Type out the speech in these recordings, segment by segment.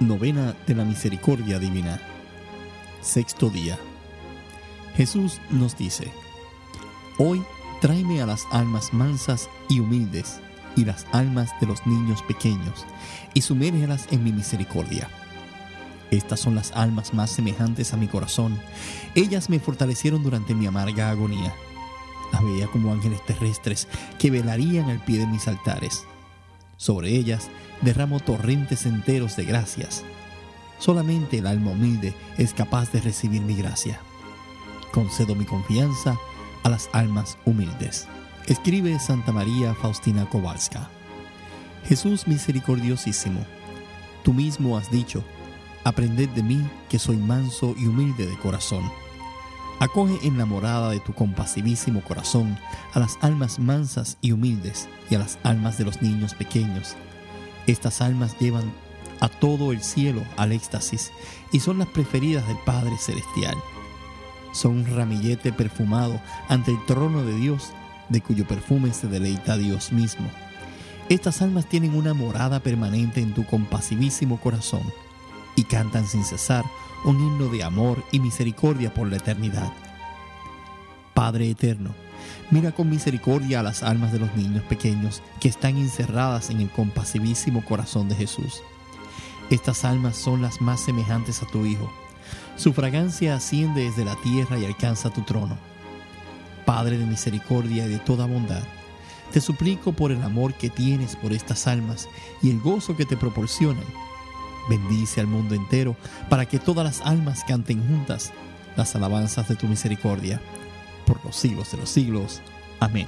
Novena de la Misericordia Divina. Sexto día. Jesús nos dice, Hoy tráeme a las almas mansas y humildes y las almas de los niños pequeños y sumérgelas en mi misericordia. Estas son las almas más semejantes a mi corazón. Ellas me fortalecieron durante mi amarga agonía. Las veía como ángeles terrestres que velarían al pie de mis altares. Sobre ellas derramo torrentes enteros de gracias. Solamente el alma humilde es capaz de recibir mi gracia. Concedo mi confianza a las almas humildes. Escribe Santa María Faustina Kowalska. Jesús misericordiosísimo, tú mismo has dicho, aprended de mí que soy manso y humilde de corazón. Acoge en la morada de tu compasivísimo corazón a las almas mansas y humildes y a las almas de los niños pequeños estas almas llevan a todo el cielo al éxtasis y son las preferidas del Padre Celestial. Son un ramillete perfumado ante el trono de Dios, de cuyo perfume se deleita Dios mismo. Estas almas tienen una morada permanente en tu compasivísimo corazón y cantan sin cesar un himno de amor y misericordia por la eternidad. Padre eterno, Mira con misericordia a las almas de los niños pequeños que están encerradas en el compasivísimo corazón de Jesús. Estas almas son las más semejantes a tu Hijo. Su fragancia asciende desde la tierra y alcanza tu trono. Padre de misericordia y de toda bondad, te suplico por el amor que tienes por estas almas y el gozo que te proporcionan. Bendice al mundo entero para que todas las almas canten juntas las alabanzas de tu misericordia por los siglos de los siglos. Amén.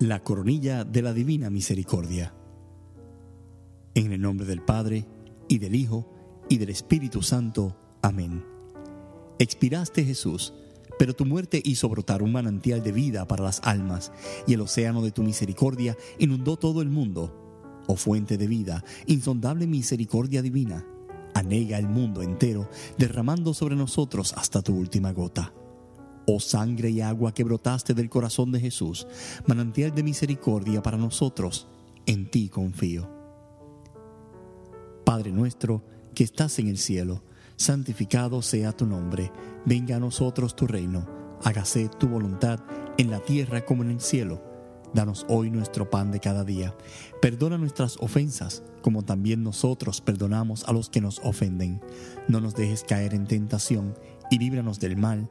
La coronilla de la Divina Misericordia. En el nombre del Padre, y del Hijo, y del Espíritu Santo. Amén. Expiraste Jesús, pero tu muerte hizo brotar un manantial de vida para las almas, y el océano de tu misericordia inundó todo el mundo. Oh fuente de vida, insondable misericordia divina, anega el mundo entero, derramando sobre nosotros hasta tu última gota. Oh sangre y agua que brotaste del corazón de Jesús, manantial de misericordia para nosotros, en ti confío. Padre nuestro, que estás en el cielo, santificado sea tu nombre, venga a nosotros tu reino, hágase tu voluntad en la tierra como en el cielo. Danos hoy nuestro pan de cada día. Perdona nuestras ofensas, como también nosotros perdonamos a los que nos ofenden. No nos dejes caer en tentación y líbranos del mal.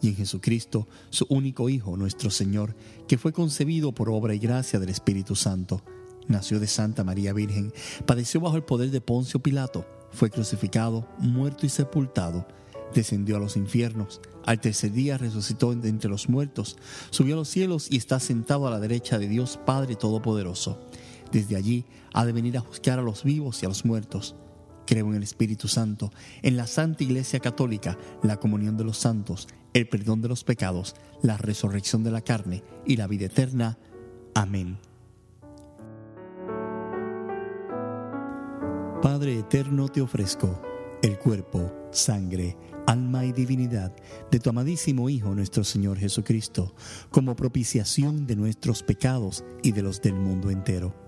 y en Jesucristo, su único Hijo, nuestro Señor, que fue concebido por obra y gracia del Espíritu Santo. Nació de Santa María Virgen, padeció bajo el poder de Poncio Pilato fue crucificado, muerto y sepultado, descendió a los infiernos, al tercer día resucitó entre los muertos, subió a los cielos y está sentado a la derecha de Dios Padre Todopoderoso. Desde allí ha de venir a juzgar a los vivos y a los muertos. Creo en el Espíritu Santo, en la Santa Iglesia Católica, la comunión de los santos, el perdón de los pecados, la resurrección de la carne y la vida eterna. Amén. Padre eterno, te ofrezco el cuerpo, sangre, alma y divinidad de tu amadísimo Hijo nuestro Señor Jesucristo, como propiciación de nuestros pecados y de los del mundo entero.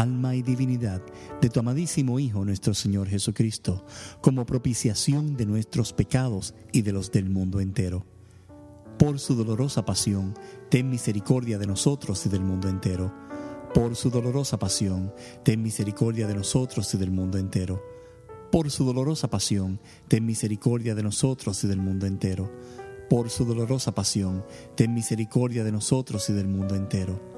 alma y divinidad de tu amadísimo Hijo nuestro Señor Jesucristo, como propiciación de nuestros pecados y de los del mundo entero por su dolorosa pasión, ten misericordia de nosotros y del mundo entero. Por su dolorosa pasión, ten misericordia de nosotros y del mundo entero. Por su dolorosa pasión, ten misericordia de nosotros y del mundo entero. Por su dolorosa pasión, ten misericordia de nosotros y del mundo entero.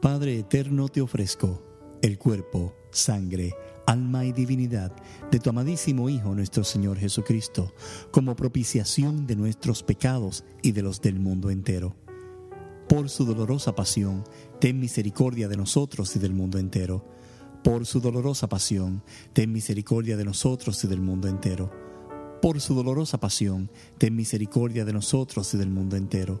Padre eterno, te ofrezco el cuerpo, sangre, alma y divinidad de tu amadísimo Hijo nuestro Señor Jesucristo, como propiciación de nuestros pecados y de los del mundo entero. Por su dolorosa pasión, ten misericordia de nosotros y del mundo entero. Por su dolorosa pasión, ten misericordia de nosotros y del mundo entero. Por su dolorosa pasión, ten misericordia de nosotros y del mundo entero.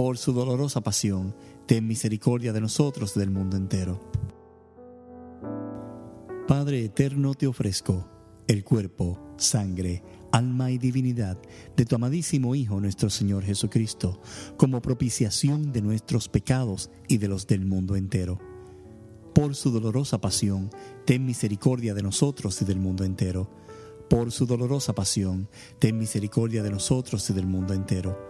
Por su dolorosa pasión, ten misericordia de nosotros y del mundo entero. Padre eterno, te ofrezco el cuerpo, sangre, alma y divinidad de tu amadísimo Hijo nuestro Señor Jesucristo, como propiciación de nuestros pecados y de los del mundo entero. Por su dolorosa pasión, ten misericordia de nosotros y del mundo entero. Por su dolorosa pasión, ten misericordia de nosotros y del mundo entero.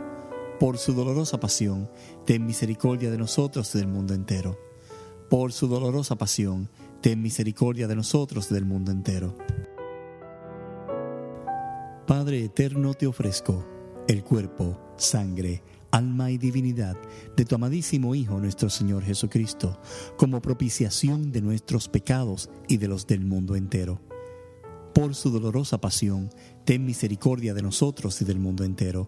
Por su dolorosa pasión, ten misericordia de nosotros y del mundo entero por su dolorosa pasión, ten misericordia de nosotros y del mundo entero. Padre eterno, te ofrezco el cuerpo, sangre, alma y divinidad de tu amadísimo Hijo nuestro Señor Jesucristo, como propiciación de nuestros pecados y de los del mundo entero. Por su dolorosa pasión, ten misericordia de nosotros y del mundo entero.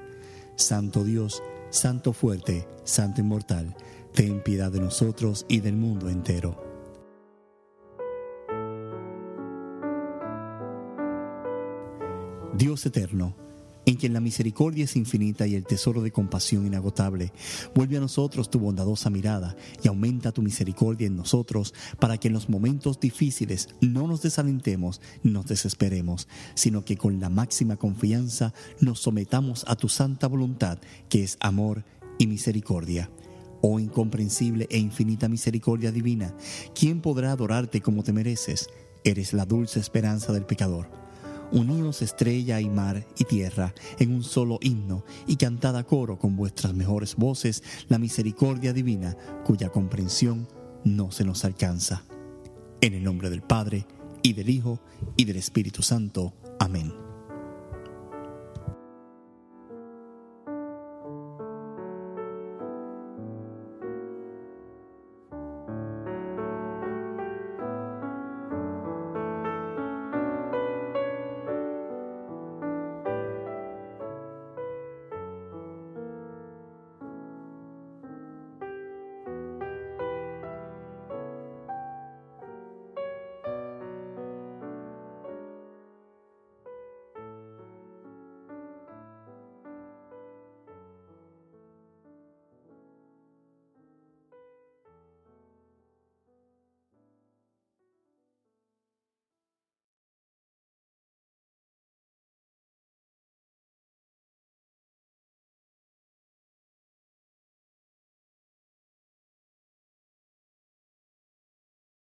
Santo Dios, Santo fuerte, Santo inmortal, ten piedad de nosotros y del mundo entero. Dios eterno, en quien la misericordia es infinita y el tesoro de compasión inagotable. Vuelve a nosotros tu bondadosa mirada y aumenta tu misericordia en nosotros para que en los momentos difíciles no nos desalentemos ni nos desesperemos, sino que con la máxima confianza nos sometamos a tu santa voluntad, que es amor y misericordia. Oh incomprensible e infinita misericordia divina, ¿quién podrá adorarte como te mereces? Eres la dulce esperanza del pecador Uníos estrella y mar y tierra en un solo himno y cantad a coro con vuestras mejores voces la misericordia divina cuya comprensión no se nos alcanza. En el nombre del Padre, y del Hijo, y del Espíritu Santo. Amén.